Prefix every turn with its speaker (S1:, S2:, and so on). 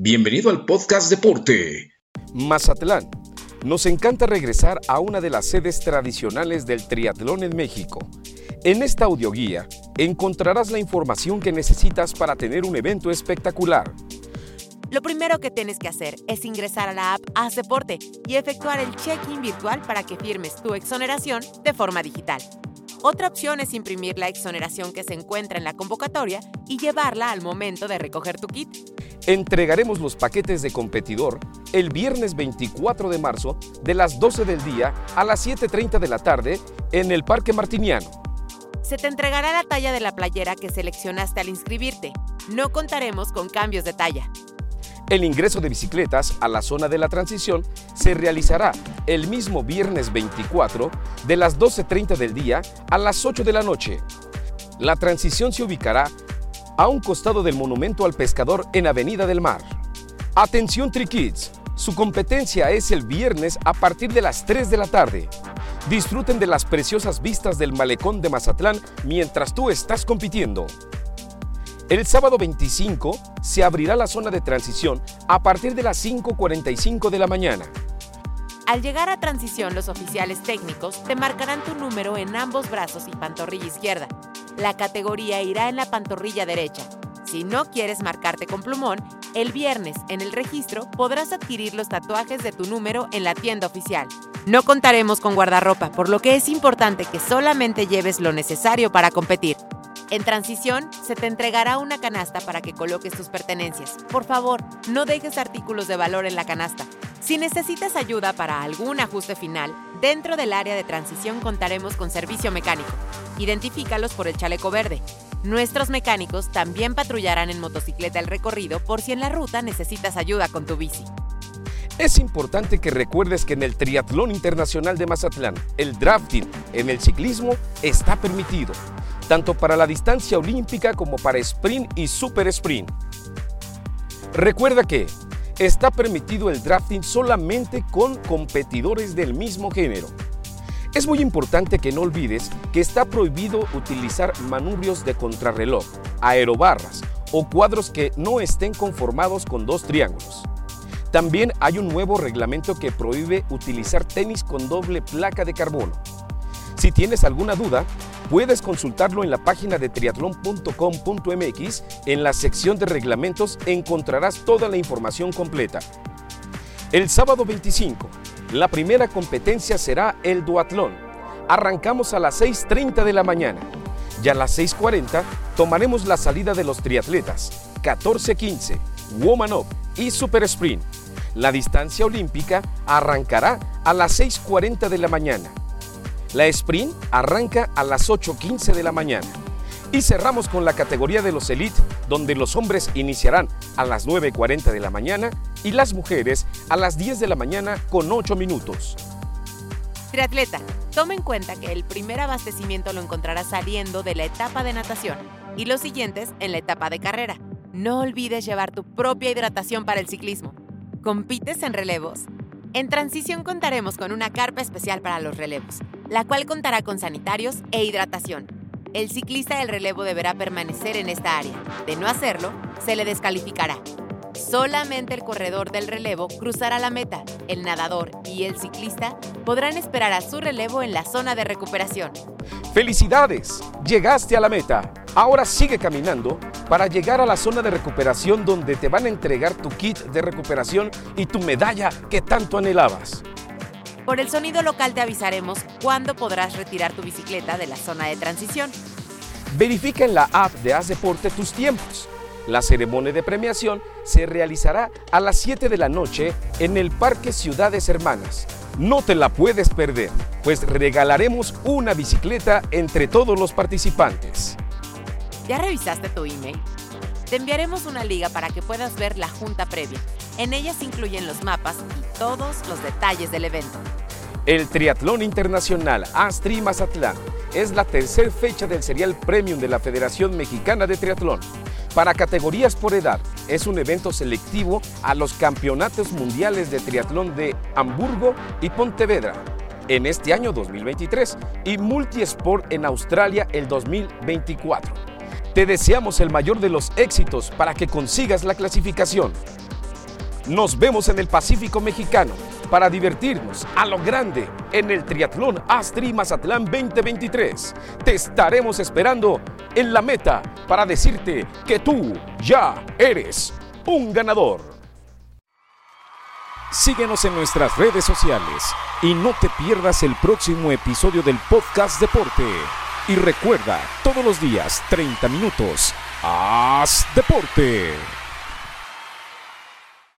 S1: Bienvenido al podcast Deporte.
S2: Mazatlán. Nos encanta regresar a una de las sedes tradicionales del triatlón en México. En esta audioguía encontrarás la información que necesitas para tener un evento espectacular.
S3: Lo primero que tienes que hacer es ingresar a la app Haz Deporte y efectuar el check-in virtual para que firmes tu exoneración de forma digital. Otra opción es imprimir la exoneración que se encuentra en la convocatoria y llevarla al momento de recoger tu kit.
S2: Entregaremos los paquetes de competidor el viernes 24 de marzo de las 12 del día a las 7.30 de la tarde en el Parque Martiniano.
S3: Se te entregará la talla de la playera que seleccionaste al inscribirte. No contaremos con cambios de talla.
S2: El ingreso de bicicletas a la zona de la transición se realizará el mismo viernes 24 de las 12.30 del día a las 8 de la noche. La transición se ubicará a un costado del monumento al pescador en Avenida del Mar. Atención Trikids, su competencia es el viernes a partir de las 3 de la tarde. Disfruten de las preciosas vistas del malecón de Mazatlán mientras tú estás compitiendo. El sábado 25 se abrirá la zona de transición a partir de las 5.45 de la mañana.
S3: Al llegar a transición, los oficiales técnicos te marcarán tu número en ambos brazos y pantorrilla izquierda. La categoría irá en la pantorrilla derecha. Si no quieres marcarte con plumón, el viernes en el registro podrás adquirir los tatuajes de tu número en la tienda oficial. No contaremos con guardarropa, por lo que es importante que solamente lleves lo necesario para competir. En transición, se te entregará una canasta para que coloques tus pertenencias. Por favor, no dejes artículos de valor en la canasta. Si necesitas ayuda para algún ajuste final, dentro del área de transición contaremos con servicio mecánico. Identifícalos por el chaleco verde. Nuestros mecánicos también patrullarán en motocicleta el recorrido por si en la ruta necesitas ayuda con tu bici.
S2: Es importante que recuerdes que en el Triatlón Internacional de Mazatlán, el drafting en el ciclismo está permitido tanto para la distancia olímpica como para sprint y super sprint. Recuerda que está permitido el drafting solamente con competidores del mismo género. Es muy importante que no olvides que está prohibido utilizar manubrios de contrarreloj, aerobarras o cuadros que no estén conformados con dos triángulos. También hay un nuevo reglamento que prohíbe utilizar tenis con doble placa de carbono. Si tienes alguna duda, Puedes consultarlo en la página de triatlón.com.mx. En la sección de reglamentos encontrarás toda la información completa. El sábado 25, la primera competencia será el duatlón. Arrancamos a las 6.30 de la mañana y a las 6.40 tomaremos la salida de los triatletas 14-15, Woman Up y Super Sprint. La distancia olímpica arrancará a las 6.40 de la mañana la sprint arranca a las 8.15 de la mañana. Y cerramos con la categoría de los Elite, donde los hombres iniciarán a las 9.40 de la mañana y las mujeres a las 10 de la mañana con 8 minutos.
S3: Triatleta, toma en cuenta que el primer abastecimiento lo encontrarás saliendo de la etapa de natación y los siguientes en la etapa de carrera. No olvides llevar tu propia hidratación para el ciclismo. ¿Compites en relevos? En transición contaremos con una carpa especial para los relevos, la cual contará con sanitarios e hidratación. El ciclista del relevo deberá permanecer en esta área. De no hacerlo, se le descalificará. Solamente el corredor del relevo cruzará la meta. El nadador y el ciclista podrán esperar a su relevo en la zona de recuperación.
S2: ¡Felicidades! Llegaste a la meta. Ahora sigue caminando para llegar a la zona de recuperación donde te van a entregar tu kit de recuperación y tu medalla que tanto anhelabas.
S3: Por el sonido local te avisaremos cuándo podrás retirar tu bicicleta de la zona de transición.
S2: Verifica en la app de Haz Deporte tus tiempos. La ceremonia de premiación se realizará a las 7 de la noche en el Parque Ciudades Hermanas. No te la puedes perder, pues regalaremos una bicicleta entre todos los participantes.
S3: ¿Ya revisaste tu email? Te enviaremos una liga para que puedas ver la junta previa. En ella se incluyen los mapas y todos los detalles del evento.
S2: El Triatlón Internacional Astri Mazatlán es la tercera fecha del serial premium de la Federación Mexicana de Triatlón. Para categorías por edad, es un evento selectivo a los campeonatos mundiales de triatlón de Hamburgo y Pontevedra en este año 2023 y Multisport en Australia el 2024. Te deseamos el mayor de los éxitos para que consigas la clasificación. Nos vemos en el Pacífico Mexicano para divertirnos a lo grande en el Triatlón Astri Mazatlán 2023. Te estaremos esperando en la meta para decirte que tú ya eres un ganador. Síguenos en nuestras redes sociales y no te pierdas el próximo episodio del podcast Deporte. Y recuerda, todos los días, 30 minutos, haz deporte.